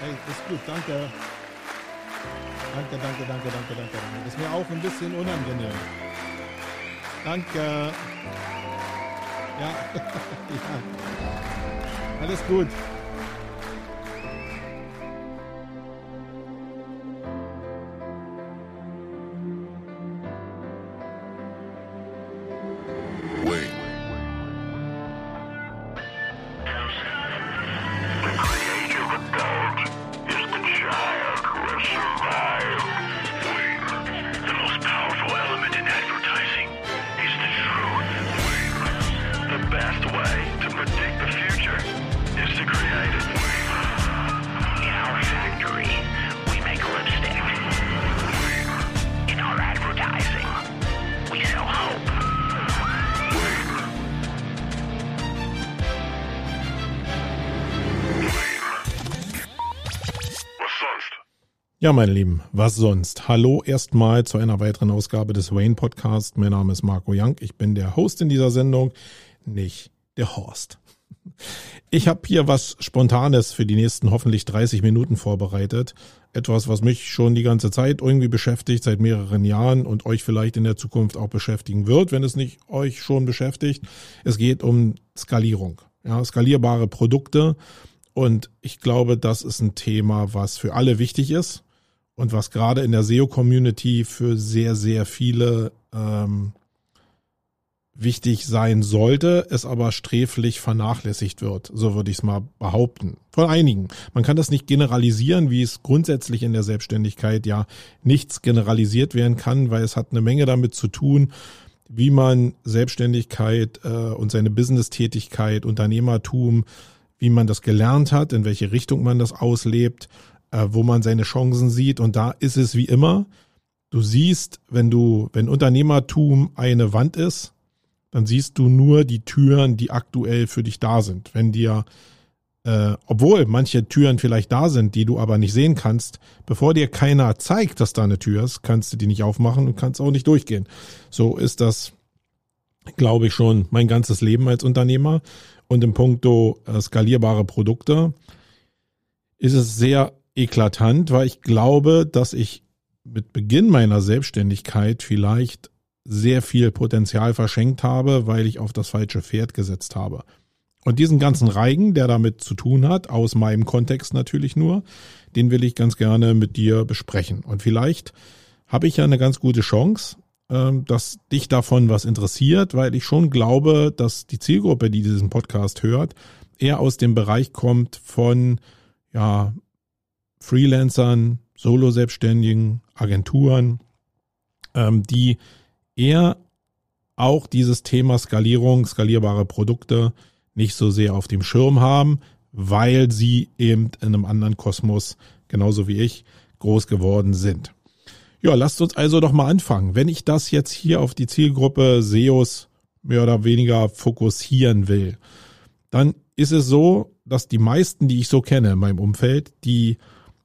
Hey, ist gut, danke. Danke, danke, danke, danke, danke. Ist mir auch ein bisschen unangenehm. Danke. Ja, ja. Alles gut. Ja, meine Lieben, was sonst? Hallo erstmal zu einer weiteren Ausgabe des Wayne Podcast. Mein Name ist Marco Young. Ich bin der Host in dieser Sendung, nicht der Horst. Ich habe hier was Spontanes für die nächsten hoffentlich 30 Minuten vorbereitet. Etwas, was mich schon die ganze Zeit irgendwie beschäftigt, seit mehreren Jahren und euch vielleicht in der Zukunft auch beschäftigen wird, wenn es nicht euch schon beschäftigt. Es geht um Skalierung. Ja, skalierbare Produkte. Und ich glaube, das ist ein Thema, was für alle wichtig ist und was gerade in der SEO-Community für sehr, sehr viele ähm, wichtig sein sollte, es aber sträflich vernachlässigt wird. So würde ich es mal behaupten. Von einigen. Man kann das nicht generalisieren, wie es grundsätzlich in der Selbstständigkeit ja nichts generalisiert werden kann, weil es hat eine Menge damit zu tun, wie man Selbstständigkeit äh, und seine Business-Tätigkeit, Unternehmertum, wie man das gelernt hat, in welche Richtung man das auslebt äh, wo man seine Chancen sieht. Und da ist es wie immer, du siehst, wenn du, wenn Unternehmertum eine Wand ist, dann siehst du nur die Türen, die aktuell für dich da sind. Wenn dir, äh, obwohl manche Türen vielleicht da sind, die du aber nicht sehen kannst, bevor dir keiner zeigt, dass da eine Tür ist, kannst du die nicht aufmachen und kannst auch nicht durchgehen. So ist das, glaube ich, schon mein ganzes Leben als Unternehmer. Und im Punkto äh, skalierbare Produkte ist es sehr eklatant, weil ich glaube, dass ich mit Beginn meiner Selbstständigkeit vielleicht sehr viel Potenzial verschenkt habe, weil ich auf das falsche Pferd gesetzt habe. Und diesen ganzen Reigen, der damit zu tun hat, aus meinem Kontext natürlich nur, den will ich ganz gerne mit dir besprechen. Und vielleicht habe ich ja eine ganz gute Chance, ähm, dass dich davon was interessiert, weil ich schon glaube, dass die Zielgruppe, die diesen Podcast hört, eher aus dem Bereich kommt von ja, Freelancern, Solo-Selbstständigen, Agenturen, ähm, die eher auch dieses Thema Skalierung, skalierbare Produkte nicht so sehr auf dem Schirm haben, weil sie eben in einem anderen Kosmos, genauso wie ich, groß geworden sind. Ja, lasst uns also doch mal anfangen. Wenn ich das jetzt hier auf die Zielgruppe SEOs mehr oder weniger fokussieren will, dann ist es so, dass die meisten, die ich so kenne in meinem Umfeld, die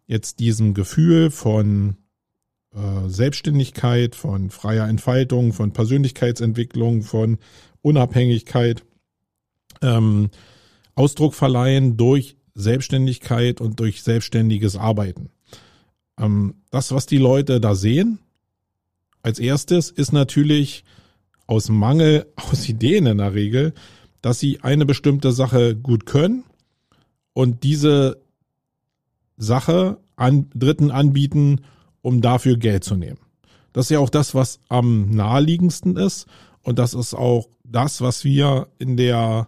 jetzt diesem Gefühl von äh, Selbstständigkeit, von freier Entfaltung, von Persönlichkeitsentwicklung, von Unabhängigkeit ähm, Ausdruck verleihen durch Selbstständigkeit und durch selbstständiges Arbeiten. Ähm, das, was die Leute da sehen, als erstes ist natürlich aus Mangel, aus Ideen in der Regel, dass sie eine bestimmte Sache gut können und diese Sache an Dritten anbieten, um dafür Geld zu nehmen. Das ist ja auch das, was am naheliegendsten ist. Und das ist auch das, was wir in der,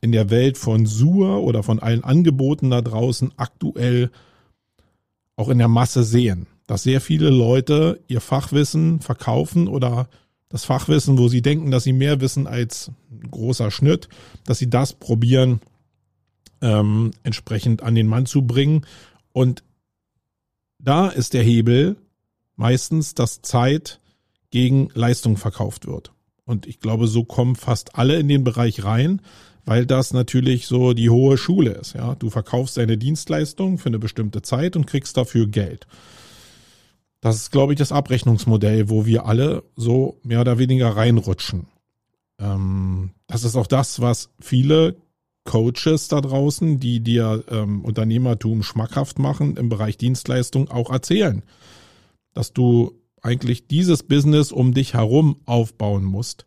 in der Welt von Sur oder von allen Angeboten da draußen aktuell auch in der Masse sehen. Dass sehr viele Leute ihr Fachwissen verkaufen oder das Fachwissen, wo sie denken, dass sie mehr wissen als ein großer Schnitt, dass sie das probieren, ähm, entsprechend an den Mann zu bringen und da ist der Hebel meistens, dass Zeit gegen Leistung verkauft wird. Und ich glaube, so kommen fast alle in den Bereich rein, weil das natürlich so die hohe Schule ist. Ja, du verkaufst deine Dienstleistung für eine bestimmte Zeit und kriegst dafür Geld. Das ist, glaube ich, das Abrechnungsmodell, wo wir alle so mehr oder weniger reinrutschen. Ähm, das ist auch das, was viele Coaches da draußen, die dir ähm, Unternehmertum schmackhaft machen im Bereich Dienstleistung auch erzählen, dass du eigentlich dieses Business um dich herum aufbauen musst.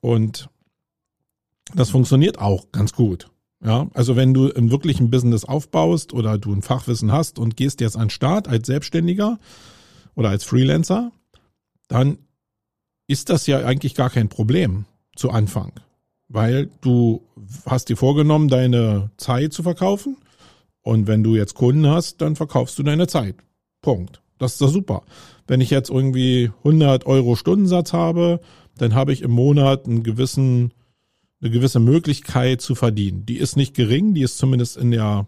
Und das funktioniert auch ganz gut. Ja, also wenn du im wirklichen Business aufbaust oder du ein Fachwissen hast und gehst jetzt an den Start als Selbstständiger oder als Freelancer, dann ist das ja eigentlich gar kein Problem zu Anfang, weil du hast dir vorgenommen, deine Zeit zu verkaufen und wenn du jetzt Kunden hast, dann verkaufst du deine Zeit. Punkt. Das ist doch super. Wenn ich jetzt irgendwie 100 Euro Stundensatz habe, dann habe ich im Monat einen gewissen eine gewisse Möglichkeit zu verdienen. Die ist nicht gering, die ist zumindest in der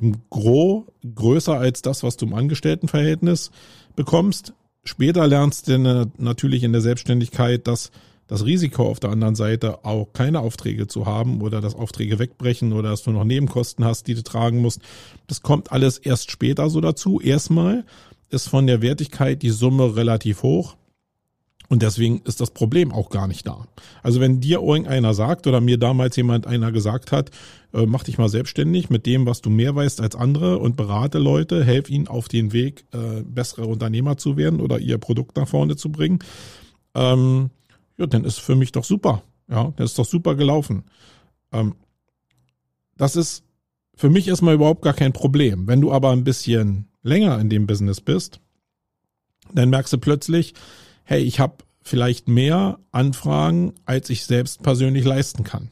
im Gro größer als das, was du im Angestelltenverhältnis bekommst. Später lernst du natürlich in der Selbstständigkeit, dass das Risiko auf der anderen Seite auch keine Aufträge zu haben oder dass Aufträge wegbrechen oder dass du noch Nebenkosten hast, die du tragen musst. Das kommt alles erst später so dazu. Erstmal ist von der Wertigkeit die Summe relativ hoch. Und deswegen ist das Problem auch gar nicht da. Also wenn dir irgendeiner sagt oder mir damals jemand einer gesagt hat, äh, mach dich mal selbstständig mit dem, was du mehr weißt als andere und berate Leute, helf ihnen auf den Weg, äh, bessere Unternehmer zu werden oder ihr Produkt nach vorne zu bringen, ähm, ja, dann ist für mich doch super. Ja, das ist doch super gelaufen. Ähm, das ist für mich erstmal überhaupt gar kein Problem. Wenn du aber ein bisschen länger in dem Business bist, dann merkst du plötzlich, hey, ich habe vielleicht mehr Anfragen, als ich selbst persönlich leisten kann.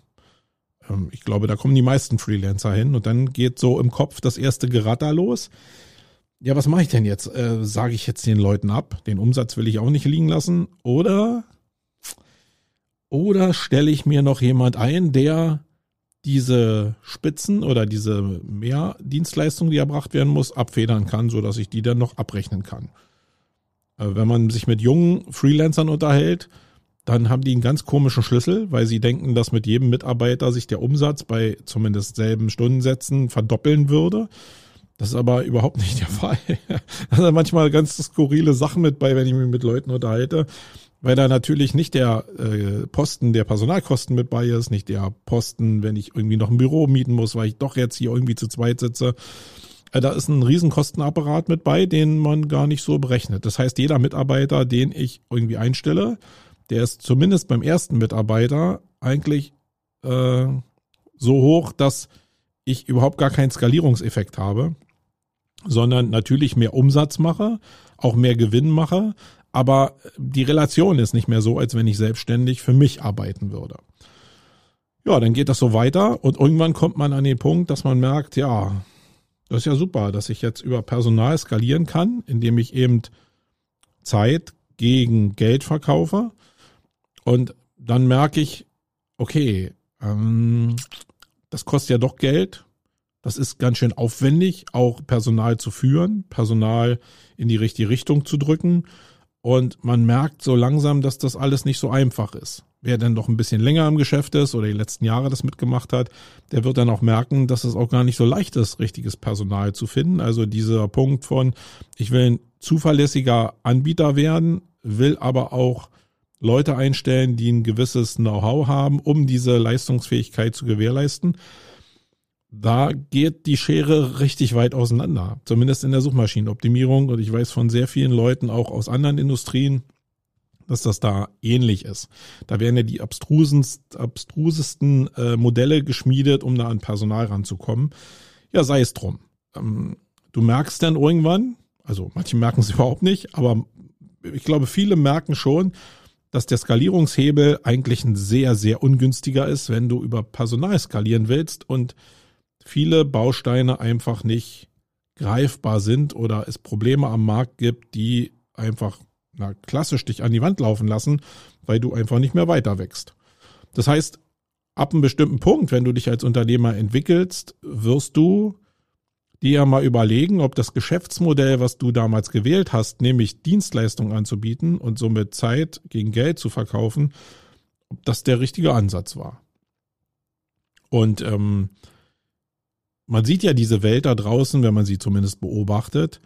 Ähm, ich glaube, da kommen die meisten Freelancer hin und dann geht so im Kopf das erste Geratter los. Ja, was mache ich denn jetzt? Äh, Sage ich jetzt den Leuten ab? Den Umsatz will ich auch nicht liegen lassen. Oder, oder stelle ich mir noch jemand ein, der diese Spitzen oder diese Mehrdienstleistung, die erbracht werden muss, abfedern kann, so dass ich die dann noch abrechnen kann. Äh, wenn man sich mit jungen Freelancern unterhält, dann haben die einen ganz komischen Schlüssel, weil sie denken, dass mit jedem Mitarbeiter sich der Umsatz bei zumindest selben Stundensätzen verdoppeln würde. Das ist aber überhaupt nicht der Fall. da sind manchmal ganz skurrile Sachen mit bei, wenn ich mich mit Leuten unterhalte, weil da natürlich nicht der äh, Posten der Personalkosten mit bei ist, nicht der Posten, wenn ich irgendwie noch ein Büro mieten muss, weil ich doch jetzt hier irgendwie zu zweit sitze. Äh, da ist ein Riesenkostenapparat mit bei, den man gar nicht so berechnet. Das heißt, jeder Mitarbeiter, den ich irgendwie einstelle, der ist zumindest beim ersten Mitarbeiter eigentlich äh, so hoch, dass ich überhaupt gar keinen Skalierungseffekt habe, sondern natürlich mehr Umsatz mache, auch mehr Gewinn mache, aber die Relation ist nicht mehr so, als wenn ich selbstständig für mich arbeiten würde. Ja, dann geht das so weiter und irgendwann kommt man an den Punkt, dass man merkt, ja, das ist ja super, dass ich jetzt über Personal skalieren kann, indem ich eben Zeit gegen Geld verkaufe. Und dann merke ich, okay, ähm, das kostet ja doch Geld. Das ist ganz schön aufwendig, auch Personal zu führen, Personal in die richtige Richtung zu drücken. Und man merkt so langsam, dass das alles nicht so einfach ist. Wer dann doch ein bisschen länger im Geschäft ist oder die letzten Jahre das mitgemacht hat, der wird dann auch merken, dass es auch gar nicht so leicht ist, richtiges Personal zu finden. Also dieser Punkt von, ich will ein zuverlässiger Anbieter werden, will aber auch Leute einstellen, die ein gewisses Know-how haben, um diese Leistungsfähigkeit zu gewährleisten. Da geht die Schere richtig weit auseinander, zumindest in der Suchmaschinenoptimierung. Und ich weiß von sehr vielen Leuten auch aus anderen Industrien, dass das da ähnlich ist. Da werden ja die abstrusesten äh, Modelle geschmiedet, um da an Personal ranzukommen. Ja, sei es drum. Ähm, du merkst dann irgendwann, also manche merken es überhaupt nicht, aber ich glaube, viele merken schon, dass der Skalierungshebel eigentlich ein sehr, sehr ungünstiger ist, wenn du über Personal skalieren willst und viele Bausteine einfach nicht greifbar sind oder es Probleme am Markt gibt, die einfach na, klassisch dich an die Wand laufen lassen, weil du einfach nicht mehr weiter wächst. Das heißt, ab einem bestimmten Punkt, wenn du dich als Unternehmer entwickelst, wirst du dir ja mal überlegen, ob das Geschäftsmodell, was du damals gewählt hast, nämlich Dienstleistungen anzubieten und somit Zeit gegen Geld zu verkaufen, ob das der richtige Ansatz war. Und ähm, man sieht ja diese Welt da draußen, wenn man sie zumindest beobachtet,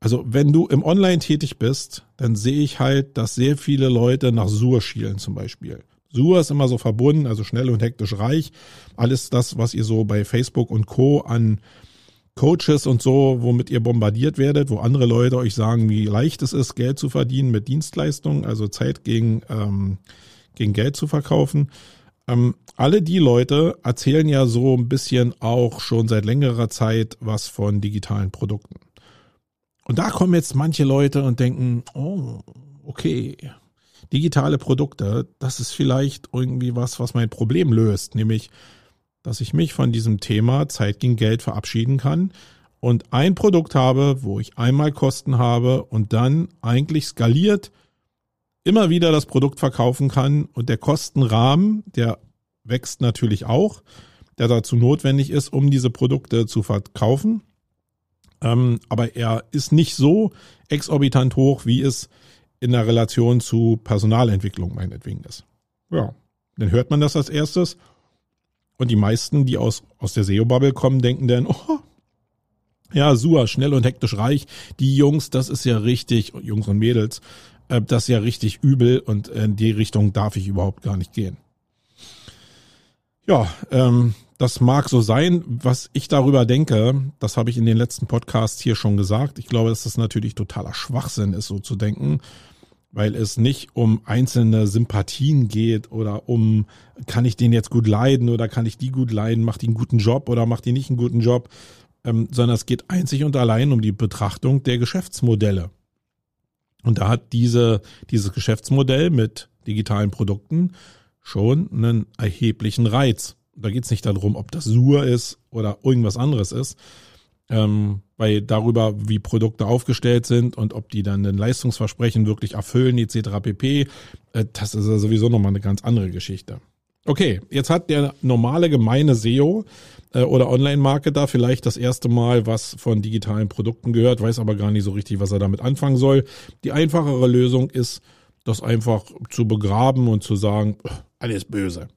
also wenn du im Online tätig bist, dann sehe ich halt, dass sehr viele Leute nach Sur schielen zum Beispiel. Sur ist immer so verbunden, also schnell und hektisch reich. Alles das, was ihr so bei Facebook und Co. an Coaches und so, womit ihr bombardiert werdet, wo andere Leute euch sagen, wie leicht es ist, Geld zu verdienen mit Dienstleistungen, also Zeit gegen, ähm, gegen Geld zu verkaufen. Ähm, alle die Leute erzählen ja so ein bisschen auch schon seit längerer Zeit was von digitalen Produkten. Und da kommen jetzt manche Leute und denken, oh, okay, digitale Produkte, das ist vielleicht irgendwie was, was mein Problem löst, nämlich dass ich mich von diesem Thema Zeit gegen Geld verabschieden kann und ein Produkt habe, wo ich einmal Kosten habe und dann eigentlich skaliert immer wieder das Produkt verkaufen kann und der Kostenrahmen, der wächst natürlich auch, der dazu notwendig ist, um diese Produkte zu verkaufen. Ähm, aber er ist nicht so exorbitant hoch, wie es in der Relation zu Personalentwicklung meinetwegen ist. Ja, dann hört man das als erstes und die meisten, die aus, aus der SEO-Bubble kommen, denken dann, oh, ja, Sua, schnell und hektisch reich. Die Jungs, das ist ja richtig, Jungs und Mädels, äh, das ist ja richtig übel und in die Richtung darf ich überhaupt gar nicht gehen. Ja, ähm, das mag so sein. Was ich darüber denke, das habe ich in den letzten Podcasts hier schon gesagt. Ich glaube, dass das natürlich totaler Schwachsinn ist, so zu denken weil es nicht um einzelne Sympathien geht oder um, kann ich den jetzt gut leiden oder kann ich die gut leiden, macht die einen guten Job oder macht die nicht einen guten Job, ähm, sondern es geht einzig und allein um die Betrachtung der Geschäftsmodelle. Und da hat diese, dieses Geschäftsmodell mit digitalen Produkten schon einen erheblichen Reiz. Da geht es nicht darum, ob das Sur ist oder irgendwas anderes ist, ähm, weil darüber, wie Produkte aufgestellt sind und ob die dann ein Leistungsversprechen wirklich erfüllen, etc. pp, äh, das ist ja sowieso nochmal eine ganz andere Geschichte. Okay, jetzt hat der normale gemeine SEO äh, oder Online-Marketer vielleicht das erste Mal was von digitalen Produkten gehört, weiß aber gar nicht so richtig, was er damit anfangen soll. Die einfachere Lösung ist, das einfach zu begraben und zu sagen, alles böse.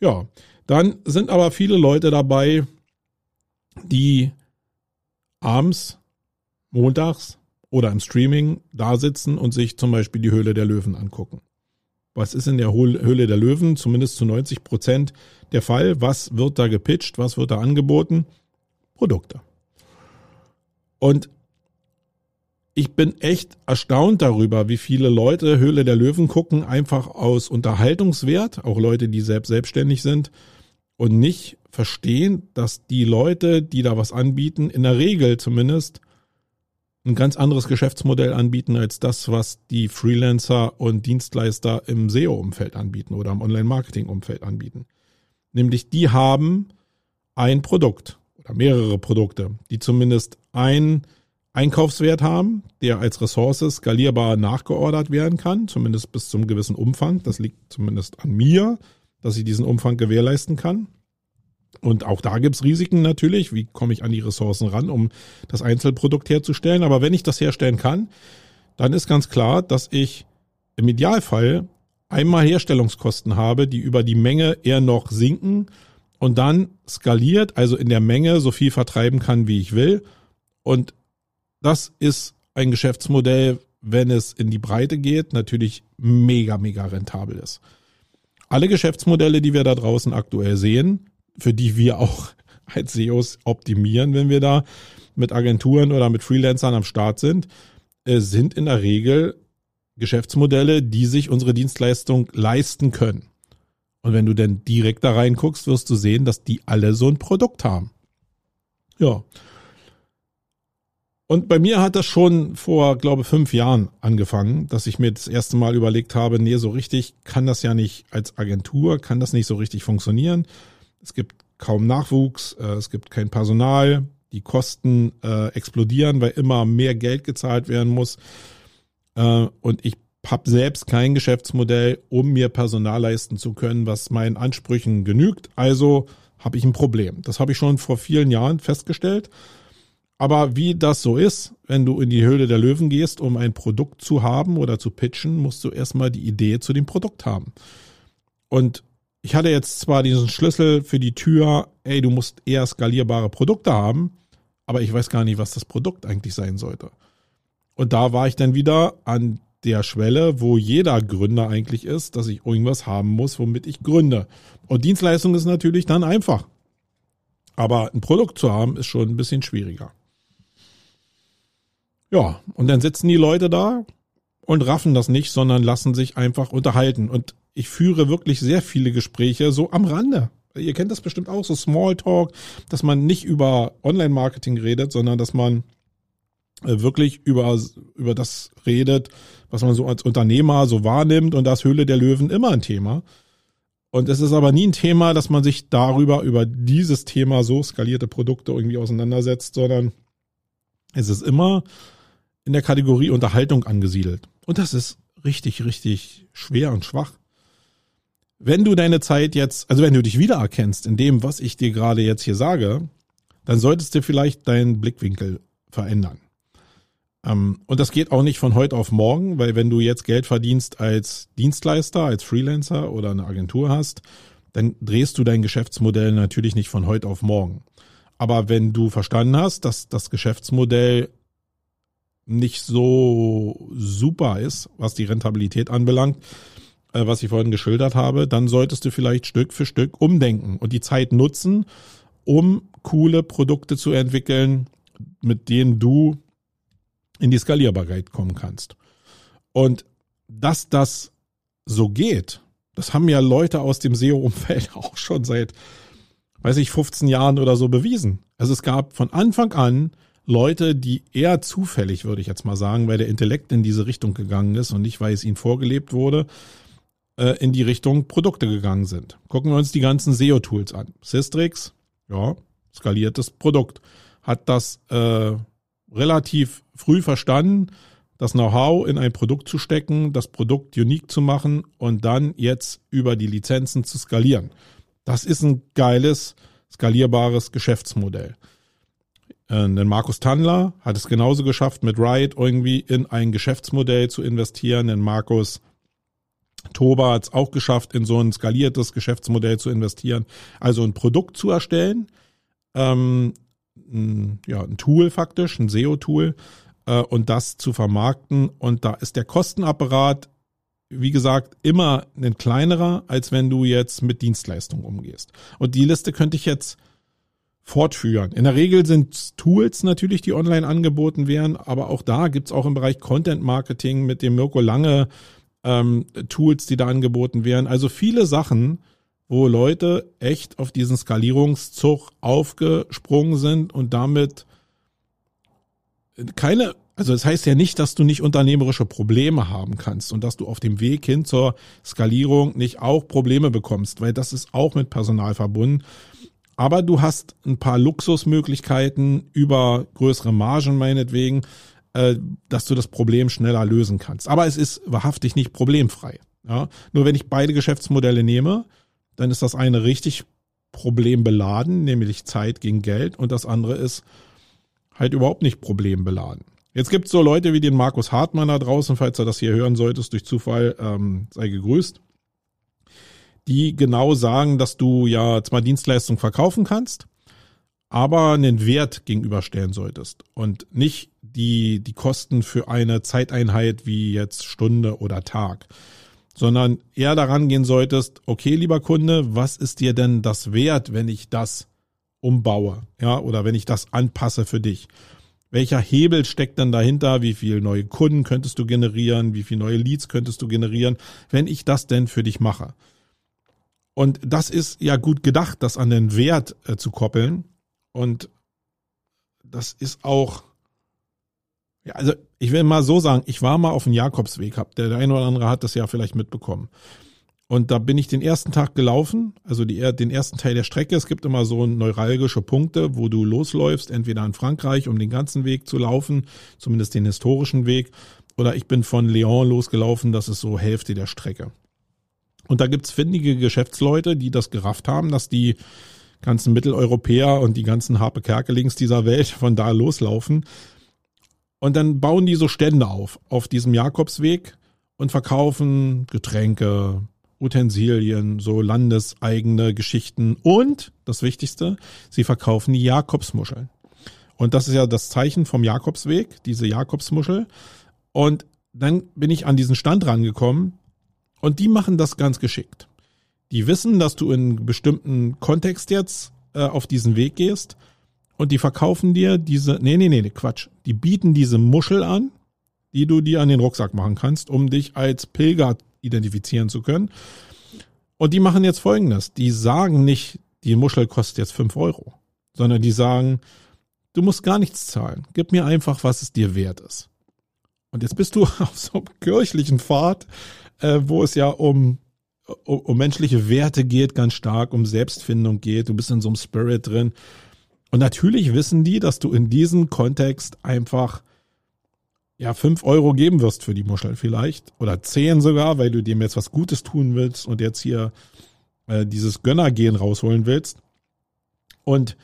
Ja, dann sind aber viele Leute dabei, die abends, montags oder im Streaming da sitzen und sich zum Beispiel die Höhle der Löwen angucken. Was ist in der Höhle der Löwen zumindest zu 90 Prozent der Fall? Was wird da gepitcht? Was wird da angeboten? Produkte. Und ich bin echt erstaunt darüber, wie viele Leute Höhle der Löwen gucken, einfach aus Unterhaltungswert, auch Leute, die selbst selbstständig sind und nicht verstehen, dass die Leute, die da was anbieten, in der Regel zumindest ein ganz anderes Geschäftsmodell anbieten als das, was die Freelancer und Dienstleister im SEO-Umfeld anbieten oder im Online-Marketing-Umfeld anbieten. Nämlich die haben ein Produkt oder mehrere Produkte, die zumindest einen Einkaufswert haben, der als Ressource skalierbar nachgeordert werden kann, zumindest bis zum gewissen Umfang. Das liegt zumindest an mir, dass ich diesen Umfang gewährleisten kann. Und auch da gibt's Risiken natürlich. Wie komme ich an die Ressourcen ran, um das Einzelprodukt herzustellen? Aber wenn ich das herstellen kann, dann ist ganz klar, dass ich im Idealfall einmal Herstellungskosten habe, die über die Menge eher noch sinken und dann skaliert, also in der Menge so viel vertreiben kann, wie ich will. Und das ist ein Geschäftsmodell, wenn es in die Breite geht, natürlich mega, mega rentabel ist. Alle Geschäftsmodelle, die wir da draußen aktuell sehen, für die wir auch als SEOs optimieren, wenn wir da mit Agenturen oder mit Freelancern am Start sind, äh, sind in der Regel Geschäftsmodelle, die sich unsere Dienstleistung leisten können. Und wenn du denn direkt da reinguckst, wirst du sehen, dass die alle so ein Produkt haben. Ja. Und bei mir hat das schon vor, glaube fünf Jahren angefangen, dass ich mir das erste Mal überlegt habe, nee, so richtig kann das ja nicht als Agentur, kann das nicht so richtig funktionieren. Es gibt kaum Nachwuchs, äh, es gibt kein Personal, die Kosten äh, explodieren, weil immer mehr Geld gezahlt werden muss. Äh, und ich habe selbst kein Geschäftsmodell, um mir Personal leisten zu können, was meinen Ansprüchen genügt. Also habe ich ein Problem. Das habe ich schon vor vielen Jahren festgestellt. Aber wie das so ist, wenn du in die Höhle der Löwen gehst, um ein Produkt zu haben oder zu pitchen, musst du erstmal die Idee zu dem Produkt haben. Und ich hatte jetzt zwar diesen Schlüssel für die Tür, ey, du musst eher skalierbare Produkte haben, aber ich weiß gar nicht, was das Produkt eigentlich sein sollte. Und da war ich dann wieder an der Schwelle, wo jeder Gründer eigentlich ist, dass ich irgendwas haben muss, womit ich gründe. Und Dienstleistung ist natürlich dann einfach. Aber ein Produkt zu haben, ist schon ein bisschen schwieriger. Ja, und dann sitzen die Leute da und raffen das nicht, sondern lassen sich einfach unterhalten. Und ich führe wirklich sehr viele Gespräche so am Rande. Ihr kennt das bestimmt auch, so Smalltalk, dass man nicht über Online-Marketing redet, sondern dass man äh, wirklich über, über das redet, was man so als Unternehmer so wahrnimmt und das Höhle der Löwen immer ein Thema. Und es ist aber nie ein Thema, dass man sich darüber, über dieses Thema so skalierte Produkte irgendwie auseinandersetzt, sondern es ist immer in der Kategorie Unterhaltung angesiedelt. Und das ist richtig, richtig schwer und schwach. Wenn du deine Zeit jetzt, also wenn du dich wiedererkennst in dem, was ich dir gerade jetzt hier sage, dann solltest du vielleicht deinen Blickwinkel verändern. Ähm, und das geht auch nicht von heute auf morgen, weil wenn du jetzt Geld verdienst als Dienstleister, als Freelancer oder eine Agentur hast, dann drehst du dein Geschäftsmodell natürlich nicht von heute auf morgen. Aber wenn du verstanden hast, dass das Geschäftsmodell nicht so super ist, was die Rentabilität anbelangt, äh, was ich vorhin geschildert habe, dann solltest du vielleicht Stück für Stück umdenken und die Zeit nutzen, um coole Produkte zu entwickeln, mit denen du in die Skalierbarkeit kommen kannst. Und dass das so geht, das haben ja Leute aus dem SEO-Umfeld auch schon seit, weiß ich, 15 Jahren oder so bewiesen. Also es gab von Anfang an Leute, die eher zufällig, würde ich jetzt mal sagen, weil der Intellekt in diese Richtung gegangen ist und nicht, weil es ihnen vorgelebt wurde, äh, in die Richtung Produkte gegangen sind. Gucken wir uns die ganzen SEO-Tools an. Systrix, ja, skaliertes Produkt, hat das äh, relativ früh verstanden, das Know-how in ein Produkt zu stecken, das Produkt unique zu machen und dann jetzt über die Lizenzen zu skalieren. Das ist ein geiles, skalierbares Geschäftsmodell. Äh, denn Markus Tandler hat es genauso geschafft, mit Riot irgendwie in ein Geschäftsmodell zu investieren. Denn Markus Toba hat es auch geschafft, in so ein skaliertes Geschäftsmodell zu investieren. Also ein Produkt zu erstellen, ähm, ein, ja, ein Tool faktisch, ein SEO-Tool, äh, und das zu vermarkten. Und da ist der Kostenapparat, wie gesagt, immer ein kleinerer, als wenn du jetzt mit Dienstleistungen umgehst. Und die Liste könnte ich jetzt fortführen. In der Regel sind Tools natürlich, die online angeboten werden, aber auch da gibt's auch im Bereich Content Marketing mit dem Mirko Lange ähm, Tools, die da angeboten werden. Also viele Sachen, wo Leute echt auf diesen Skalierungszug aufgesprungen sind und damit keine, also das heißt ja nicht, dass du nicht unternehmerische Probleme haben kannst und dass du auf dem Weg hin zur Skalierung nicht auch Probleme bekommst, weil das ist auch mit Personal verbunden. Aber du hast ein paar Luxusmöglichkeiten über größere Margen meinetwegen, äh, dass du das Problem schneller lösen kannst. Aber es ist wahrhaftig nicht problemfrei. Ja? Nur wenn ich beide Geschäftsmodelle nehme, dann ist das eine richtig problembeladen, nämlich Zeit gegen Geld, und das andere ist halt überhaupt nicht problembeladen. Jetzt gibt's so Leute wie den Markus Hartmann da draußen, falls du das hier hören solltest, durch Zufall, ähm, sei gegrüßt, die genau sagen, dass du ja zwar Dienstleistungen verkaufen kannst, aber einen Wert gegenüberstellen solltest und nicht die, die Kosten für eine Zeiteinheit wie jetzt Stunde oder Tag, sondern eher daran gehen solltest, okay, lieber Kunde, was ist dir denn das wert, wenn ich das umbaue, ja, oder wenn ich das anpasse für dich. Welcher Hebel steckt dann dahinter? Wie viele neue Kunden könntest du generieren? Wie viele neue Leads könntest du generieren, wenn ich das denn für dich mache? Und das ist ja gut gedacht, das an den Wert äh, zu koppeln. Und das ist auch, ja, also ich will mal so sagen, ich war mal auf dem Jakobsweg, hab, der, der eine oder andere hat das ja vielleicht mitbekommen. Und da bin ich den ersten Tag gelaufen, also die, den ersten Teil der Strecke. Es gibt immer so neuralgische Punkte, wo du losläufst, entweder in Frankreich, um den ganzen Weg zu laufen, zumindest den historischen Weg, oder ich bin von Lyon losgelaufen, das ist so Hälfte der Strecke. Und da gibt's findige Geschäftsleute, die das gerafft haben, dass die ganzen Mitteleuropäer und die ganzen Harpe Kerkelings dieser Welt von da loslaufen. Und dann bauen die so Stände auf, auf diesem Jakobsweg und verkaufen Getränke, Utensilien, so landeseigene Geschichten und das Wichtigste, sie verkaufen die Jakobsmuscheln. Und das ist ja das Zeichen vom Jakobsweg, diese Jakobsmuschel. Und dann bin ich an diesen Stand rangekommen und die machen das ganz geschickt. Die wissen, dass du in bestimmten Kontext jetzt äh, auf diesen Weg gehst und die verkaufen dir diese, nee, nee, nee, Quatsch. Die bieten diese Muschel an, die du dir an den Rucksack machen kannst, um dich als Pilger identifizieren zu können. Und die machen jetzt folgendes. Die sagen nicht, die Muschel kostet jetzt fünf Euro, sondern die sagen, du musst gar nichts zahlen. Gib mir einfach, was es dir wert ist. Und jetzt bist du auf so einem kirchlichen Pfad, äh, wo es ja um, um, um menschliche Werte geht, ganz stark, um Selbstfindung geht. Du bist in so einem Spirit drin. Und natürlich wissen die, dass du in diesem Kontext einfach ja fünf Euro geben wirst für die Muschel vielleicht oder zehn sogar, weil du dem jetzt was Gutes tun willst und jetzt hier äh, dieses Gönnergehen rausholen willst. Und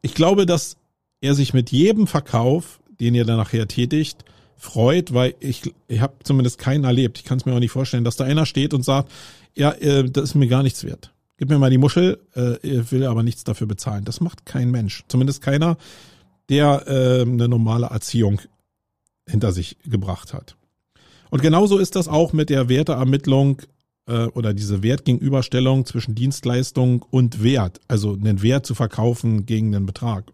ich glaube, dass er sich mit jedem Verkauf, den ihr dann nachher tätigt, freut, weil ich, ich habe zumindest keinen erlebt. Ich kann es mir auch nicht vorstellen, dass da einer steht und sagt, ja, äh, das ist mir gar nichts wert. Gib mir mal die Muschel, äh, will aber nichts dafür bezahlen. Das macht kein Mensch. Zumindest keiner, der äh, eine normale Erziehung hinter sich gebracht hat. Und genauso ist das auch mit der Werteermittlung äh, oder diese Wertgegenüberstellung zwischen Dienstleistung und Wert. Also einen Wert zu verkaufen gegen einen Betrag.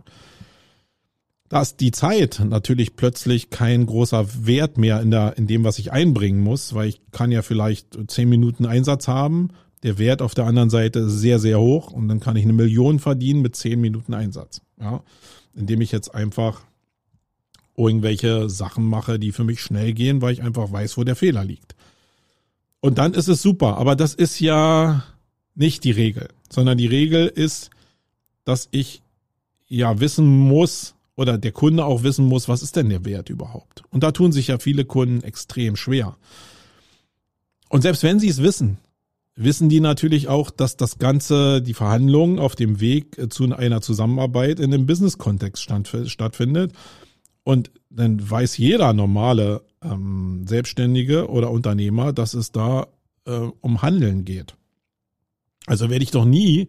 Da ist die Zeit natürlich plötzlich kein großer Wert mehr in, der, in dem, was ich einbringen muss, weil ich kann ja vielleicht zehn Minuten Einsatz haben der Wert auf der anderen Seite ist sehr, sehr hoch und dann kann ich eine Million verdienen mit zehn Minuten Einsatz. Ja, indem ich jetzt einfach irgendwelche Sachen mache, die für mich schnell gehen, weil ich einfach weiß, wo der Fehler liegt. Und dann ist es super, aber das ist ja nicht die Regel, sondern die Regel ist, dass ich ja wissen muss oder der Kunde auch wissen muss, was ist denn der Wert überhaupt? Und da tun sich ja viele Kunden extrem schwer. Und selbst wenn sie es wissen, wissen die natürlich auch, dass das Ganze, die Verhandlungen auf dem Weg äh, zu einer Zusammenarbeit in einem Business-Kontext stattfindet. Und dann weiß jeder normale ähm, Selbstständige oder Unternehmer, dass es da äh, um Handeln geht. Also werde ich doch nie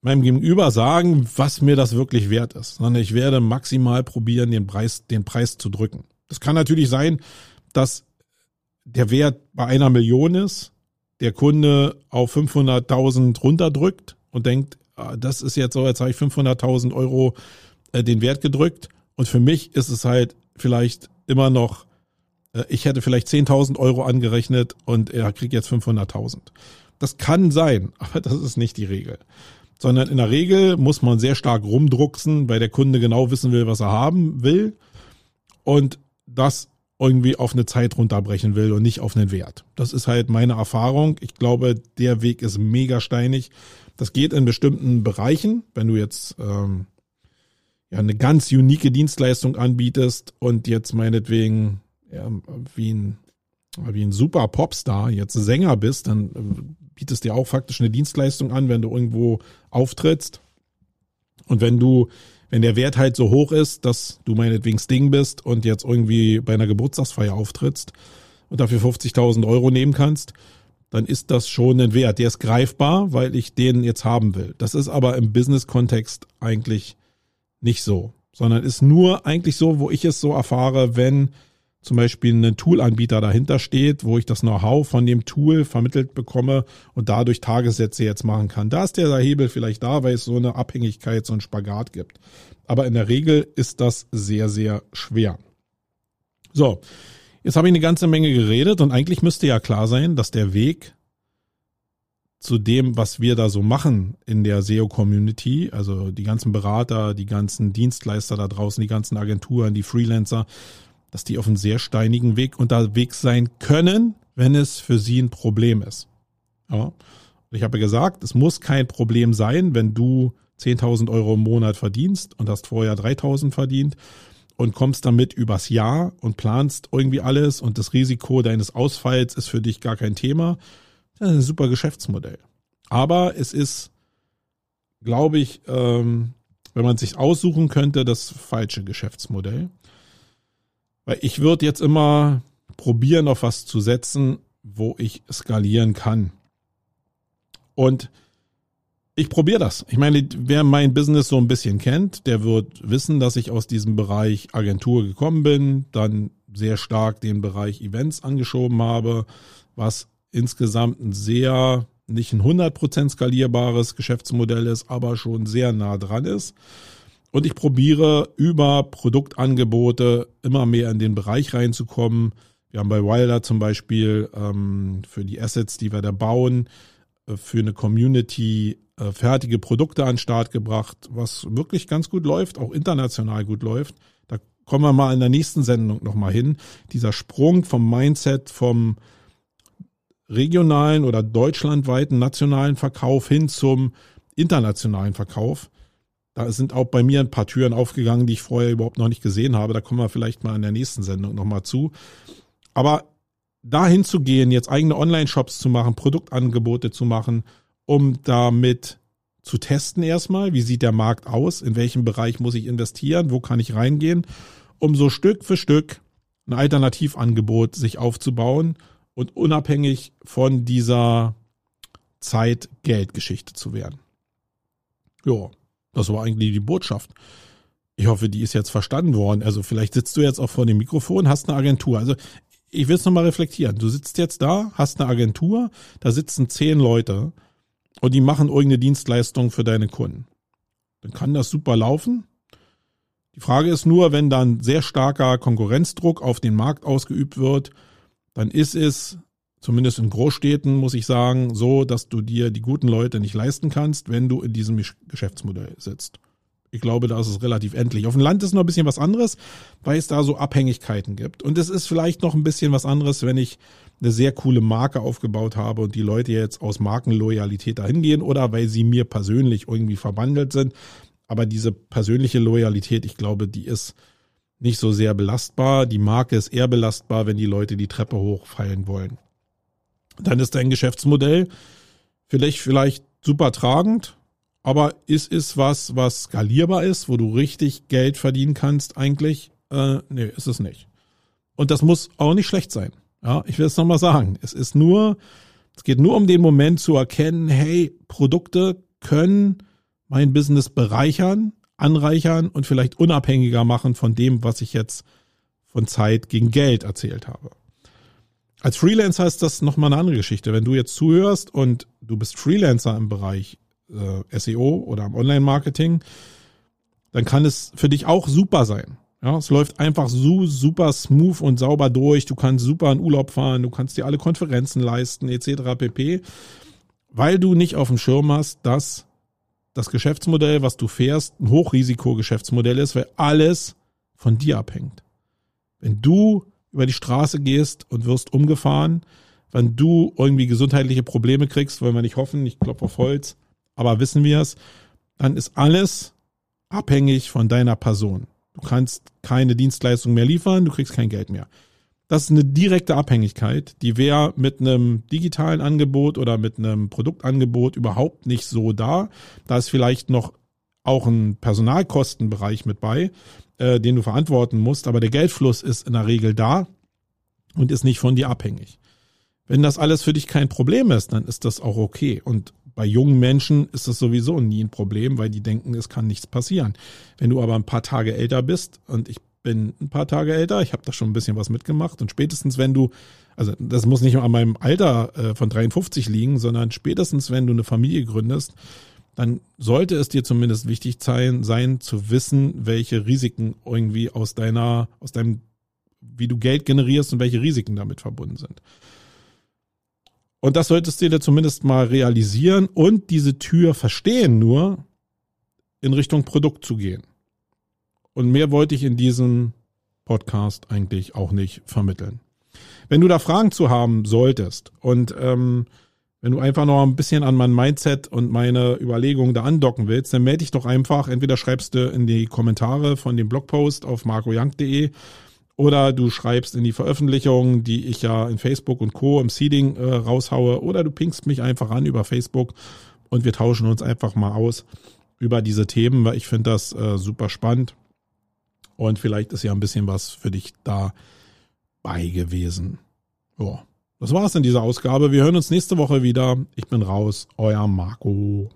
meinem Gegenüber sagen, was mir das wirklich wert ist, sondern ich werde maximal probieren, den Preis, den Preis zu drücken. Das kann natürlich sein, dass der Wert bei einer Million ist der Kunde auf 500.000 runterdrückt und denkt, ah, das ist jetzt so, jetzt habe ich 500.000 Euro äh, den Wert gedrückt. Und für mich ist es halt vielleicht immer noch, äh, ich hätte vielleicht 10.000 Euro angerechnet und er kriegt jetzt 500.000. Das kann sein, aber das ist nicht die Regel. Sondern in der Regel muss man sehr stark rumdrucksen, weil der Kunde genau wissen will, was er haben will. Und das irgendwie auf eine Zeit runterbrechen will und nicht auf einen Wert. Das ist halt meine Erfahrung. Ich glaube, der Weg ist mega steinig. Das geht in bestimmten Bereichen, wenn du jetzt ähm, ja eine ganz unique Dienstleistung anbietest und jetzt meinetwegen ja, wie ein wie ein super Popstar jetzt Sänger bist, dann äh, bietest dir auch faktisch eine Dienstleistung an, wenn du irgendwo auftrittst. Und wenn du wenn der Wert halt so hoch ist, dass du meinetwegen Sting bist und jetzt irgendwie bei einer Geburtstagsfeier auftrittst und dafür 50.000 Euro nehmen kannst, dann ist das schon ein Wert. Der ist greifbar, weil ich den jetzt haben will. Das ist aber im Business-Kontext eigentlich nicht so, sondern ist nur eigentlich so, wo ich es so erfahre, wenn zum Beispiel ein Toolanbieter dahinter steht, wo ich das Know-how von dem Tool vermittelt bekomme und dadurch Tagessätze jetzt machen kann. Da ist der Hebel vielleicht da, weil es so eine Abhängigkeit, so ein Spagat gibt. Aber in der Regel ist das sehr, sehr schwer. So, jetzt habe ich eine ganze Menge geredet und eigentlich müsste ja klar sein, dass der Weg zu dem, was wir da so machen in der SEO-Community, also die ganzen Berater, die ganzen Dienstleister da draußen, die ganzen Agenturen, die Freelancer, dass die auf einem sehr steinigen Weg unterwegs sein können, wenn es für sie ein Problem ist. Ja. Ich habe gesagt, es muss kein Problem sein, wenn du 10.000 Euro im Monat verdienst und hast vorher 3.000 verdient und kommst damit übers Jahr und planst irgendwie alles und das Risiko deines Ausfalls ist für dich gar kein Thema. Das ist ein super Geschäftsmodell. Aber es ist, glaube ich, ähm, wenn man sich aussuchen könnte, das falsche Geschäftsmodell. Weil ich würde jetzt immer probieren, auf was zu setzen, wo ich skalieren kann. Und ich probiere das. Ich meine, wer mein Business so ein bisschen kennt, der wird wissen, dass ich aus diesem Bereich Agentur gekommen bin, dann sehr stark den Bereich Events angeschoben habe, was insgesamt ein sehr, nicht ein 100% skalierbares Geschäftsmodell ist, aber schon sehr nah dran ist. Und ich probiere über Produktangebote immer mehr in den Bereich reinzukommen. Wir haben bei Wilder zum Beispiel ähm, für die Assets, die wir da bauen, äh, für eine Community äh, fertige Produkte an den Start gebracht, was wirklich ganz gut läuft, auch international gut läuft. Da kommen wir mal in der nächsten Sendung nochmal hin. Dieser Sprung vom Mindset vom regionalen oder deutschlandweiten nationalen Verkauf hin zum internationalen Verkauf. Da sind auch bei mir ein paar Türen aufgegangen, die ich vorher überhaupt noch nicht gesehen habe. Da kommen wir vielleicht mal in der nächsten Sendung nochmal zu. Aber dahin zu gehen, jetzt eigene Online-Shops zu machen, Produktangebote zu machen, um damit zu testen erstmal, wie sieht der Markt aus, in welchem Bereich muss ich investieren, wo kann ich reingehen, um so Stück für Stück ein Alternativangebot sich aufzubauen und unabhängig von dieser Zeit-Geld-Geschichte zu werden. Ja, das war eigentlich die Botschaft. Ich hoffe, die ist jetzt verstanden worden. Also vielleicht sitzt du jetzt auch vor dem Mikrofon, hast eine Agentur. Also ich will es nochmal reflektieren. Du sitzt jetzt da, hast eine Agentur, da sitzen zehn Leute und die machen irgendeine Dienstleistung für deine Kunden. Dann kann das super laufen. Die Frage ist nur, wenn dann sehr starker Konkurrenzdruck auf den Markt ausgeübt wird, dann ist es, zumindest in Großstädten, muss ich sagen, so, dass du dir die guten Leute nicht leisten kannst, wenn du in diesem Geschäftsmodell sitzt. Ich glaube, da ist es relativ endlich. Auf dem Land ist noch ein bisschen was anderes, weil es da so Abhängigkeiten gibt. Und es ist vielleicht noch ein bisschen was anderes, wenn ich eine sehr coole Marke aufgebaut habe und die Leute jetzt aus Markenloyalität dahin gehen oder weil sie mir persönlich irgendwie verbandelt sind. Aber diese persönliche Loyalität, ich glaube, die ist nicht so sehr belastbar. Die Marke ist eher belastbar, wenn die Leute die Treppe hochfallen wollen. Dann ist dein Geschäftsmodell vielleicht, vielleicht super tragend, aber ist es was, was skalierbar ist, wo du richtig Geld verdienen kannst eigentlich? Äh, nee, ist es nicht. Und das muss auch nicht schlecht sein. Ja, ich will es nochmal sagen. Es ist nur, es geht nur um den Moment zu erkennen, hey, Produkte können mein Business bereichern, anreichern und vielleicht unabhängiger machen von dem, was ich jetzt von Zeit gegen Geld erzählt habe. Als Freelancer ist das nochmal eine andere Geschichte. Wenn du jetzt zuhörst und du bist Freelancer im Bereich äh, SEO oder im Online-Marketing, dann kann es für dich auch super sein. Ja, es läuft einfach so super smooth und sauber durch. Du kannst super in Urlaub fahren, du kannst dir alle Konferenzen leisten, etc. pp. Weil du nicht auf dem Schirm hast, dass das Geschäftsmodell, was du fährst, ein Hochrisiko-Geschäftsmodell ist, weil alles von dir abhängt. Wenn du über die Straße gehst und wirst umgefahren, wenn du irgendwie gesundheitliche Probleme kriegst, wollen wir nicht hoffen, ich klopfe auf Holz, aber wissen wir es, dann ist alles abhängig von deiner Person. Du kannst keine Dienstleistung mehr liefern, du kriegst kein Geld mehr. Das ist eine direkte Abhängigkeit, die wäre mit einem digitalen Angebot oder mit einem Produktangebot überhaupt nicht so da. Da ist vielleicht noch auch ein Personalkostenbereich mit bei, äh, den du verantworten musst, aber der Geldfluss ist in der Regel da und ist nicht von dir abhängig. Wenn das alles für dich kein Problem ist, dann ist das auch okay. Und bei jungen Menschen ist das sowieso nie ein Problem, weil die denken, es kann nichts passieren. Wenn du aber ein paar Tage älter bist und ich bin ein paar Tage älter, ich habe da schon ein bisschen was mitgemacht und spätestens wenn du, also das muss nicht an meinem Alter äh, von 53 liegen, sondern spätestens wenn du eine Familie gründest, dann sollte es dir zumindest wichtig sein, sein zu wissen, welche Risiken irgendwie aus deiner, aus deinem, wie du Geld generierst und welche Risiken damit verbunden sind. Und das solltest du dir zumindest mal realisieren und diese Tür verstehen nur, in Richtung Produkt zu gehen. Und mehr wollte ich in diesem Podcast eigentlich auch nicht vermitteln. Wenn du da Fragen zu haben solltest und ähm, wenn du einfach noch ein bisschen an mein Mindset und meine Überlegungen da andocken willst, dann melde dich doch einfach. Entweder schreibst du in die Kommentare von dem Blogpost auf marcojank.de oder du schreibst in die Veröffentlichungen, die ich ja in Facebook und Co. im Seeding äh, raushaue. Oder du pingst mich einfach an über Facebook und wir tauschen uns einfach mal aus über diese Themen, weil ich finde das äh, super spannend. Und vielleicht ist ja ein bisschen was für dich dabei gewesen. Ja, das war's in dieser Ausgabe. Wir hören uns nächste Woche wieder. Ich bin raus, euer Marco.